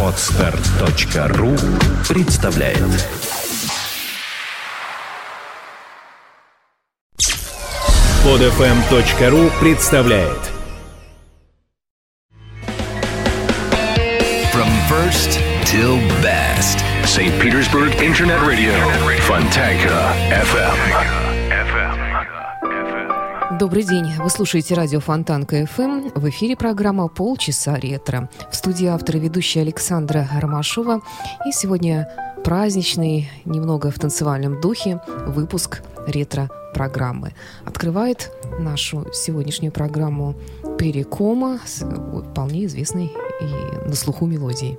Отстар.ру представляет Подфм.ру представляет From first till best. St. Petersburg Internet Radio. Fontanka FM. Добрый день. Вы слушаете радио Фонтанка ФМ. В эфире программа «Полчаса ретро». В студии автор и ведущая Александра Ромашова. И сегодня праздничный, немного в танцевальном духе, выпуск ретро-программы. Открывает нашу сегодняшнюю программу Перекома с вполне известной и на слуху мелодией.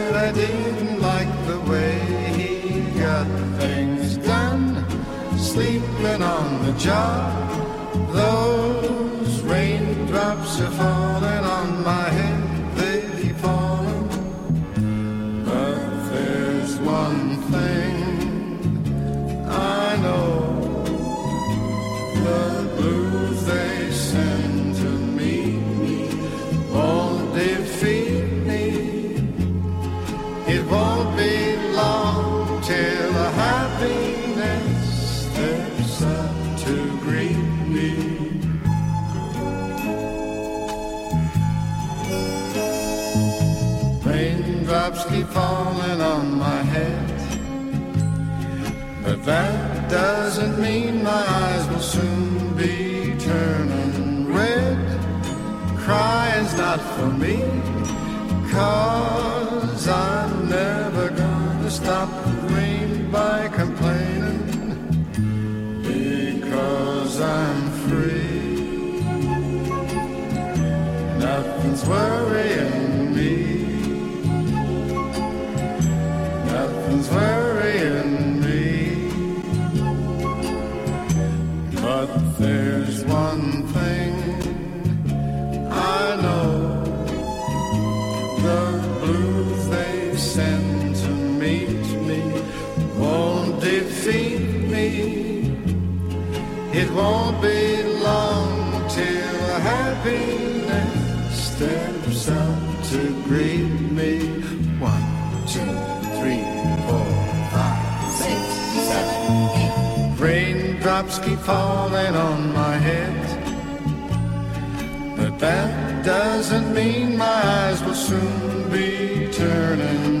I didn't like the way he got things done, sleeping on the job. Till a happiness steps up to greet me. Raindrops keep falling on my head. But that doesn't mean my eyes will soon be turning red. Crying's not for me, cause I'm never gonna stop by complaining. Because I'm free, nothing's worrying me. Nothing's worrying me. But there's one thing I know the blues they send to meet me defeat me. It won't be long till happiness steps up to greet me. One, two, three, four, five, six, seven, eight. Raindrops keep falling on my head. But that doesn't mean my eyes will soon be turning.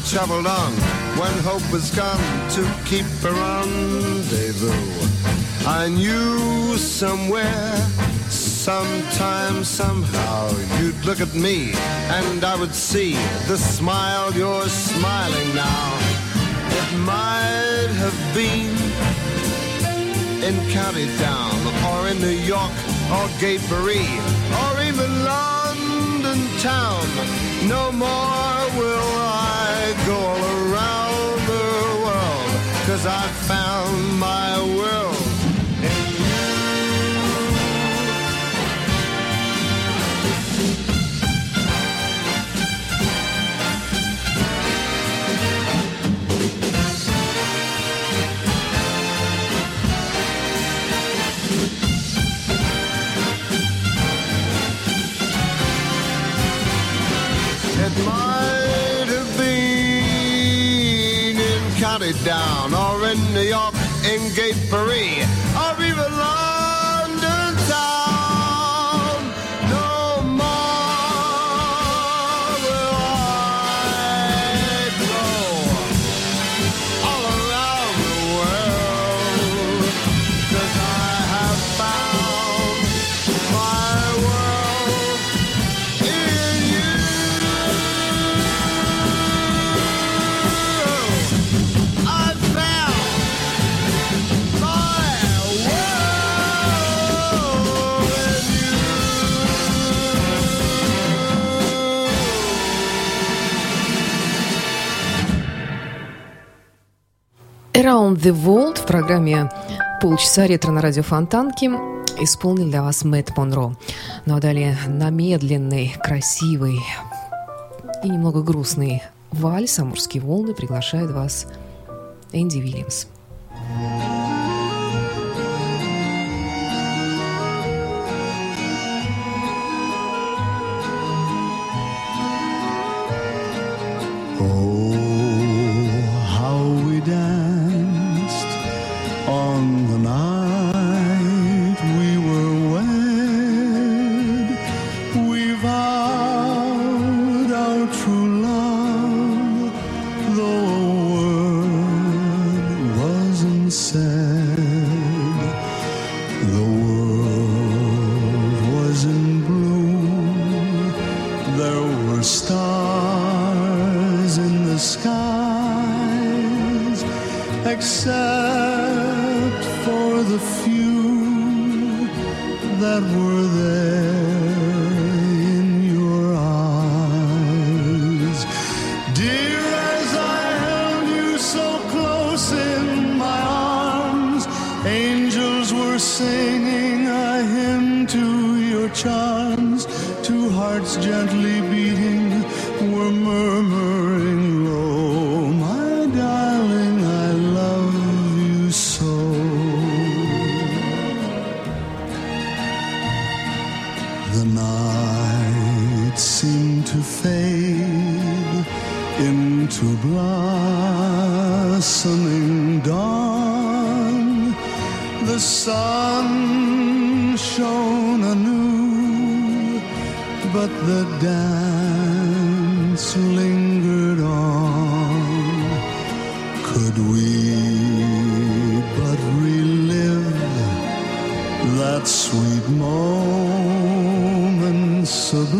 I traveled on when hope was gone to keep a rendezvous. I knew somewhere, sometime, somehow, you'd look at me and I would see the smile you're smiling now. It might have been in County Down or in New York or Paris or even London town. No more will I go all around the world cause I found my world In New York, Ingate, Paris. Around the World в программе «Полчаса ретро» на радио Фонтанки исполнил для вас Мэтт Монро. Ну а далее намедленный, красивый и немного грустный вальс «Амурские волны» приглашает вас Энди Вильямс. Thank you. stars in the skies, except for the few that were. but the dance lingered on. Could we but relive that sweet moment sublime?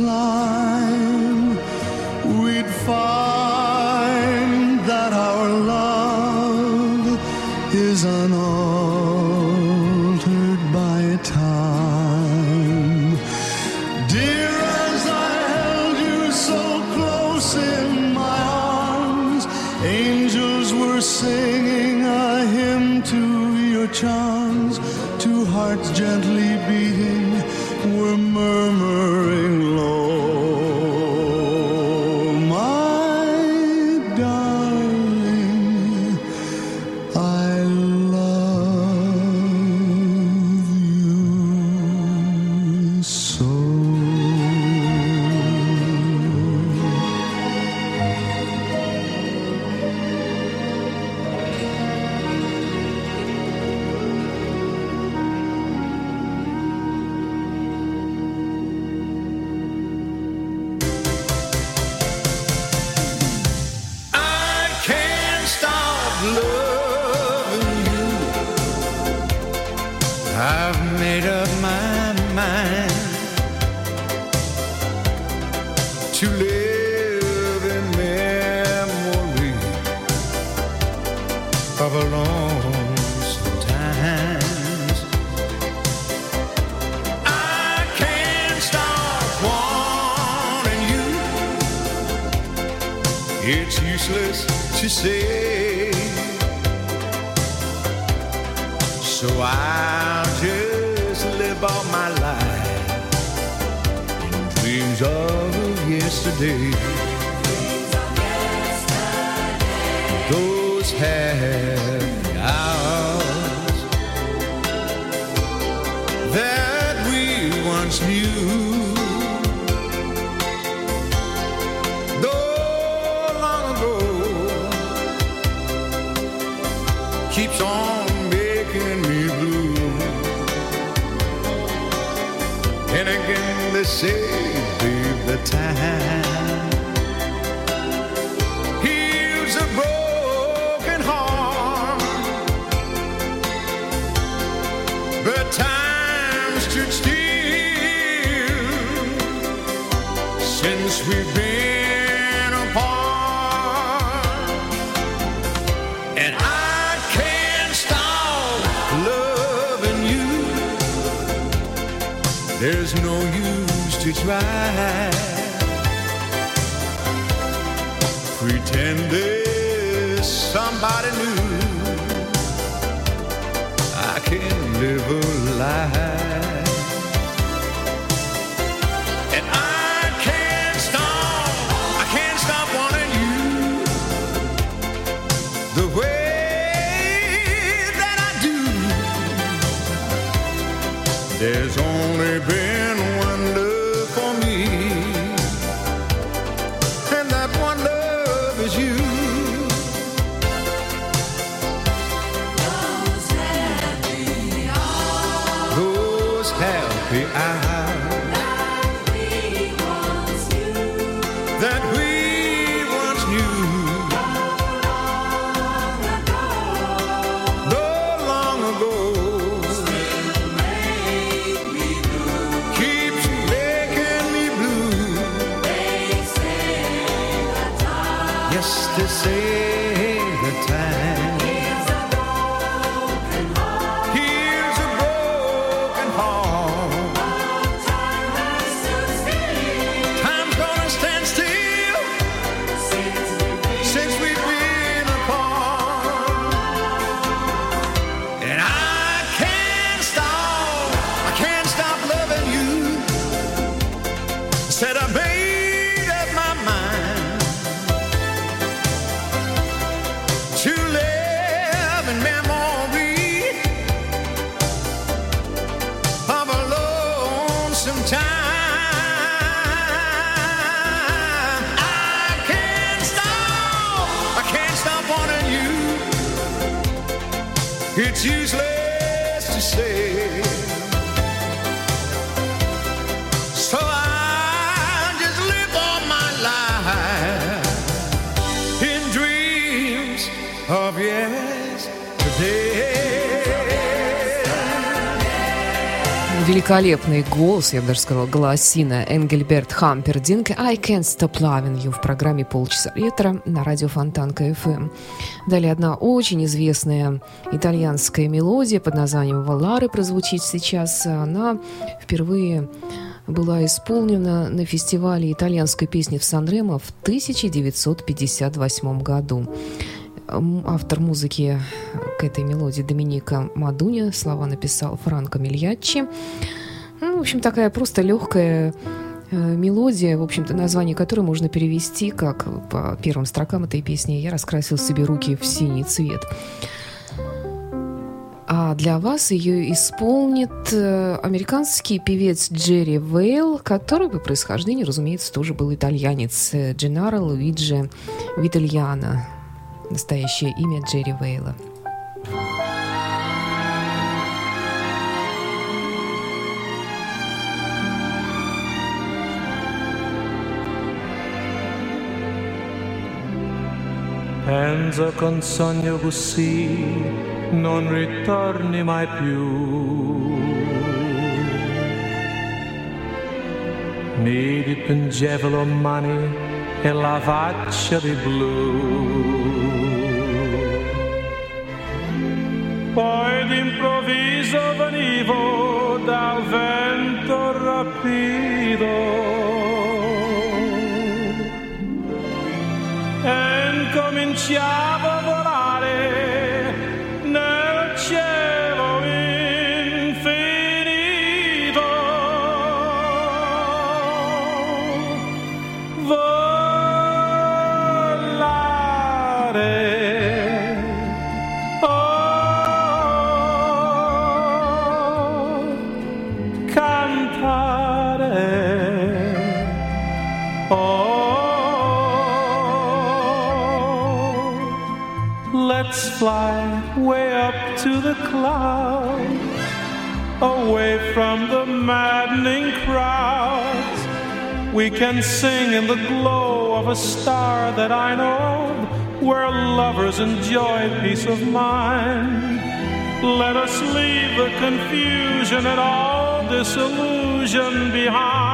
of yesterday. Those happy to try. Pretend there's somebody new. I can live a lie. They say Великолепный голос, я бы даже сказала, голосина Энгельберт Хампердинг «I Can't Stop Loving You» в программе «Полчаса ретро» на радио Фонтанка FM. Далее одна очень известная итальянская мелодия под названием «Валары» прозвучит сейчас. Она впервые была исполнена на фестивале итальянской песни в Сан-Ремо в 1958 году. Автор музыки к этой мелодии Доминика Мадуня. Слова написал Франко Мильяччи. Ну, в общем, такая просто легкая э, мелодия, в общем-то, название которой можно перевести как по первым строкам этой песни «Я раскрасил себе руки в синий цвет». А для вас ее исполнит э, американский певец Джерри Вейл, который по происхождению, разумеется, тоже был итальянец. Дженаро Луиджи Витальяно. Настоящее имя Джерри Вейла. Penso con sogno così non ritorni mai più. Mi dipingevo le mani e la faccia di blu. Poi d'improvviso venivo dal vento rapido. E incominciavo we can sing in the glow of a star that I know of, where lovers enjoy peace of mind. Let us leave the confusion and all disillusion behind.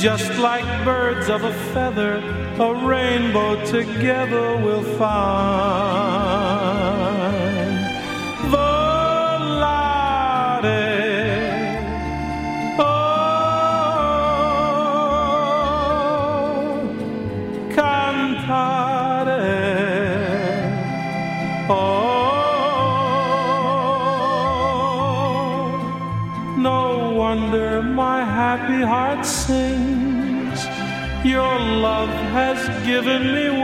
Just like birds of a feather, a rainbow together we'll find. Given me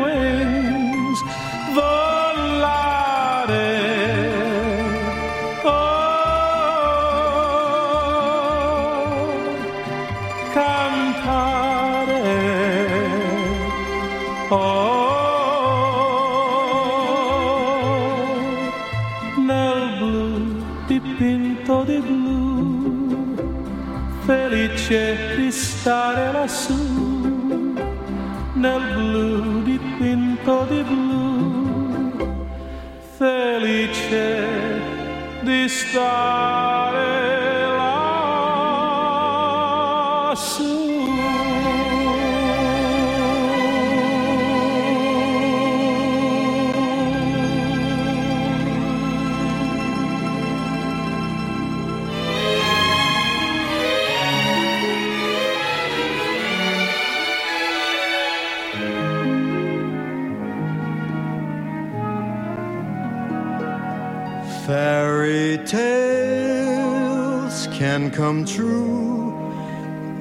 Fairy tales can come true.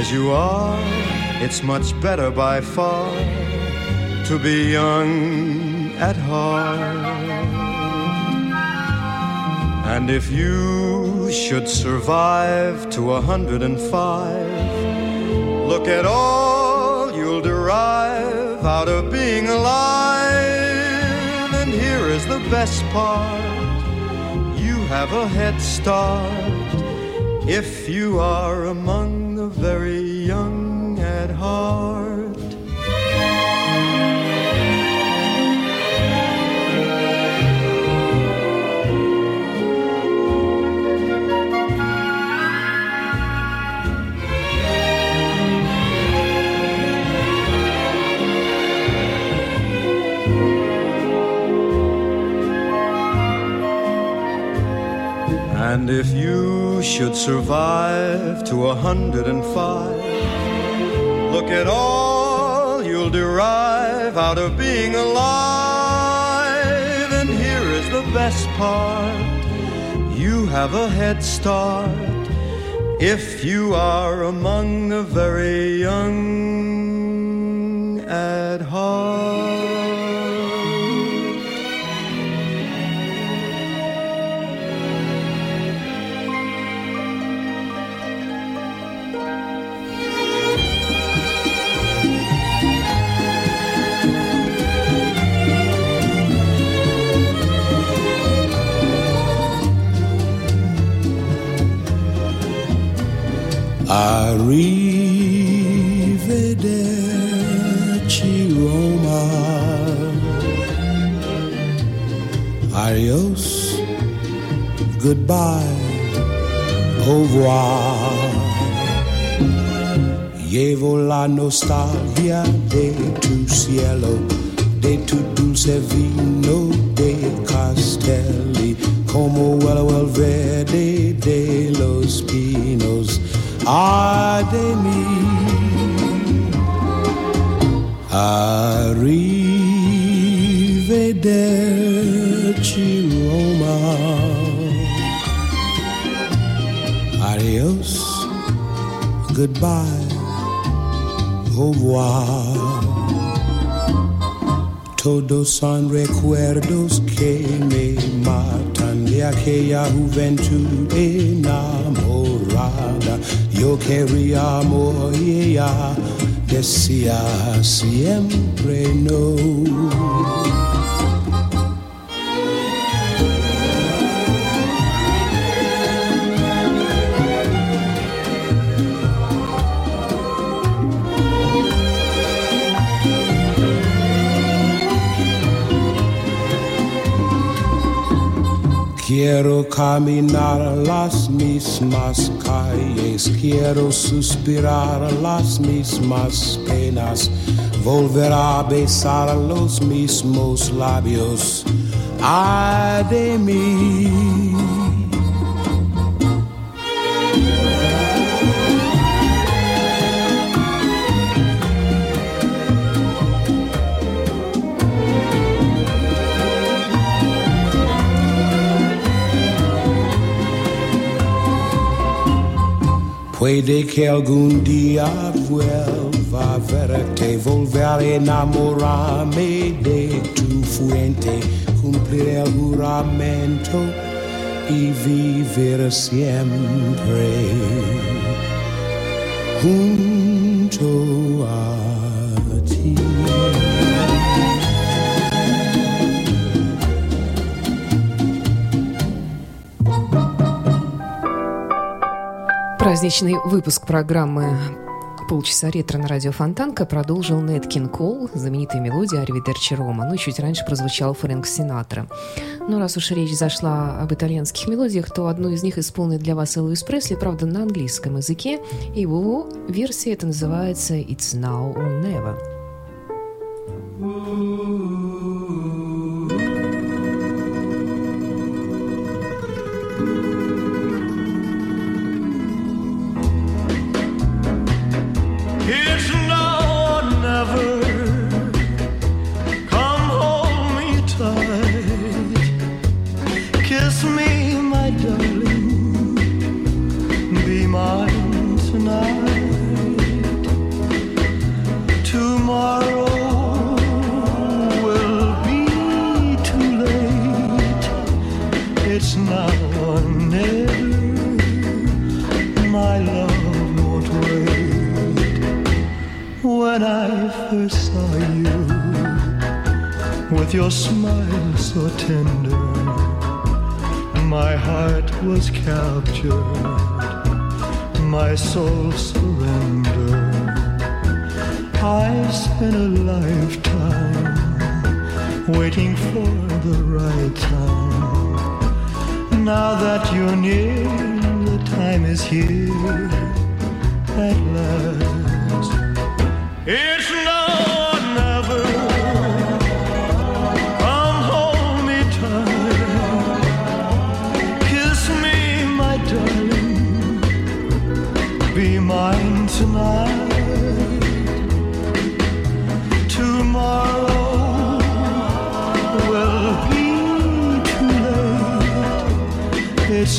as you are, it's much better by far to be young at heart. And if you should survive to a hundred and five, look at all you'll derive out of being alive. And here is the best part you have a head start if you are among very young at heart. And if you should survive to a hundred and five, look at all you'll derive out of being alive. And here is the best part you have a head start if you are among the very young at heart. Arrivederci Roma. Adios, goodbye, au revoir. Llevo la nostalgia de tu cielo, de tu dulce vino de castelli, como el verde de los pinos. Ay de mí, arrivederci Roma. Adios, goodbye au revoir. Todos son recuerdos que me matan de aquella juventud enamorada. Yo quería y ella decía siempre no. Quiero caminar las mismas calles, quiero suspirar las mismas penas, volver a besar los mismos labios. Ay de mí. Puede que algún día vuelva a verte, volver a enamorarme de tu fuente, cumplir el juramento y vivir siempre. Junto a Праздничный выпуск программы полчаса ретро на радио Фонтанка продолжил Нед Кинг Кол, знаменитая мелодия Аривидерчи Рома. Ну и чуть раньше прозвучал Фрэнк Синатра. Но раз уж речь зашла об итальянских мелодиях, то одну из них исполнит для вас Элвис Пресли, правда, на английском языке. И его версия это называется «It's Now or Never». With your smile so tender, my heart was captured, my soul surrendered. I spent a lifetime waiting for the right time. Now that you're near, the time is here at last. It's now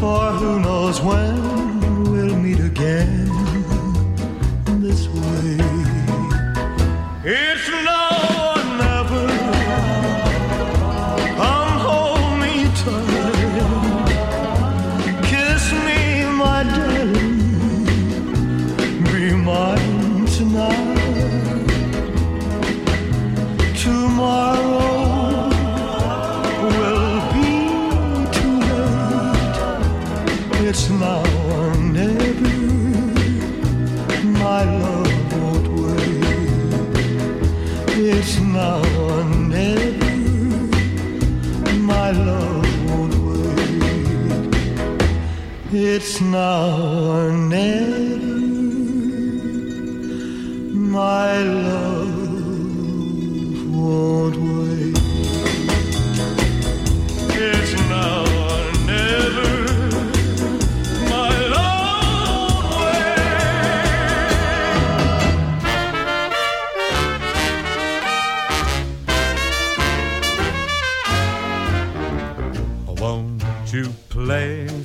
for who knows when we'll meet again this way. It's now It's now or never, my love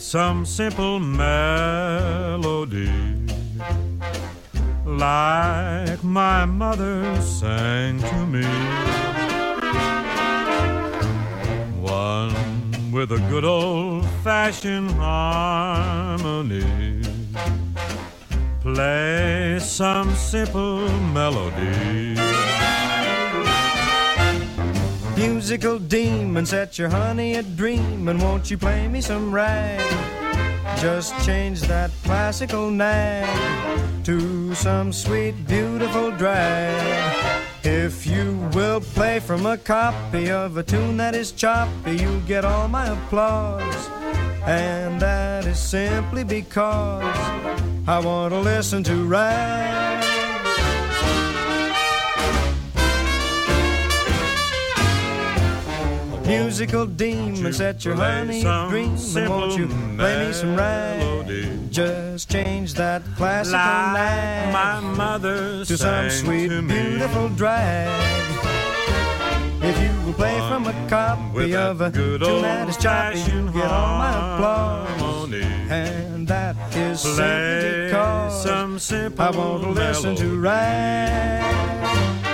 some simple melody like my mother sang to me? One with a good old fashioned harmony. Play some simple melody. Musical demon, set your honey a dreamin'. Won't you play me some rag? Just change that classical nag to some sweet, beautiful drag. If you will play from a copy of a tune that is choppy, you'll get all my applause. And that is simply because I want to listen to rag. Musical demons set your honey a dream. Won't you play me some rag? Just change that classical Like my mother to some sweet, to beautiful drag. If you will play from a copy of a that is choppy, you'll get all my applause. And that is simply because some simple I want to listen to rag.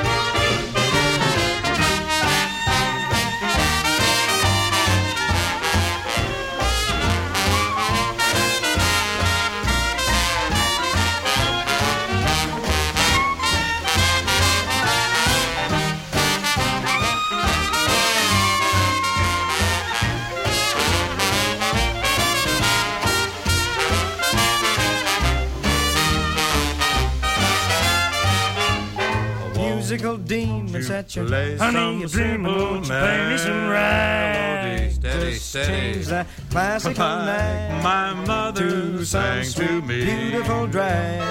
Demon, set your play honey a some dreamin'. simple Won't you play me some melody? Steady, Just steady. change that classical My, nag my mother to sang to me. beautiful drag.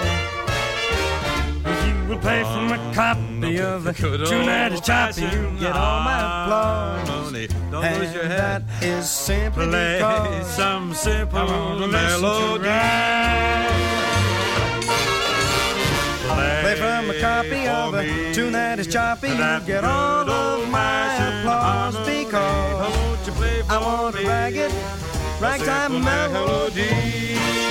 If you will play from a copy of a tune that is choppy, you get all my applause. Don't and lose your head. that is simply Play because some I simple want to to melody. Copy of a tune that is choppy, you get all of my applause because Won't you play I want to me? rag it, ragtime melody.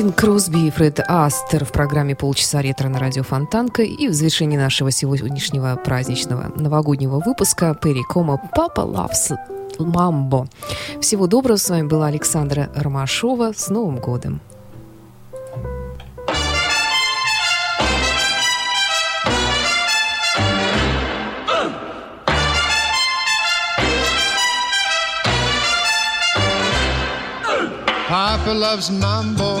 Бин Кросби и Фред Астер в программе «Полчаса ретро» на радио Фонтанка. И в завершении нашего сегодняшнего праздничного новогоднего выпуска Перри Кома «Папа Loves Мамбо». Всего доброго. С вами была Александра Ромашова. С Новым годом! Papa loves mambo.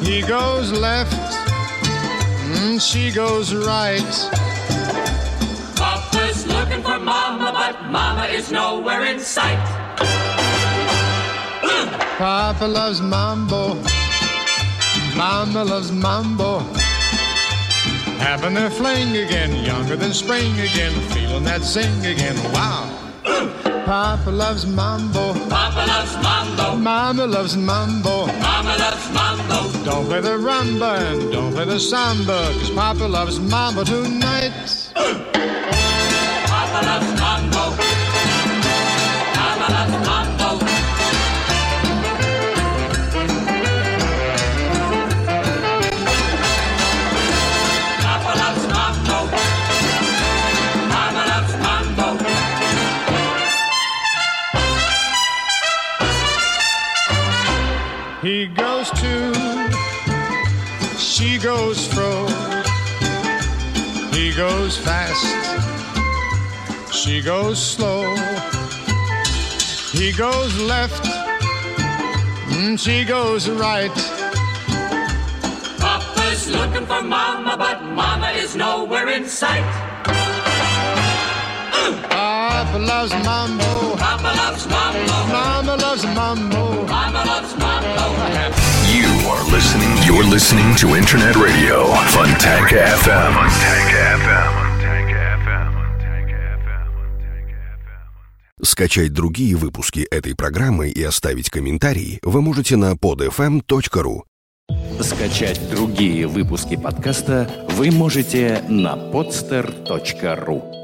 He goes left, mm, she goes right. Papa's looking for mama, but mama is nowhere in sight. Papa loves mambo. Mama loves mambo. Having their fling again, younger than spring again, feeling that zing again. Wow. Papa loves mambo. Papa loves mambo. Mama loves mambo. Mama loves mambo. Don't play the rumba and don't play the samba, cause Papa loves mambo tonight. He goes to, she goes fro. He goes fast, she goes slow. He goes left, mm, she goes right. Papa's looking for Mama, but Mama is nowhere in sight. Papa loves mambo. Papa loves mambo. Mama loves mambo. Mama loves mambo. You are listening. You're listening to Internet Radio Fontanka FM. Fontanka FM. Скачать другие выпуски этой программы и оставить комментарии вы можете на podfm.ru. Скачать другие выпуски подкаста вы можете на podster.ru.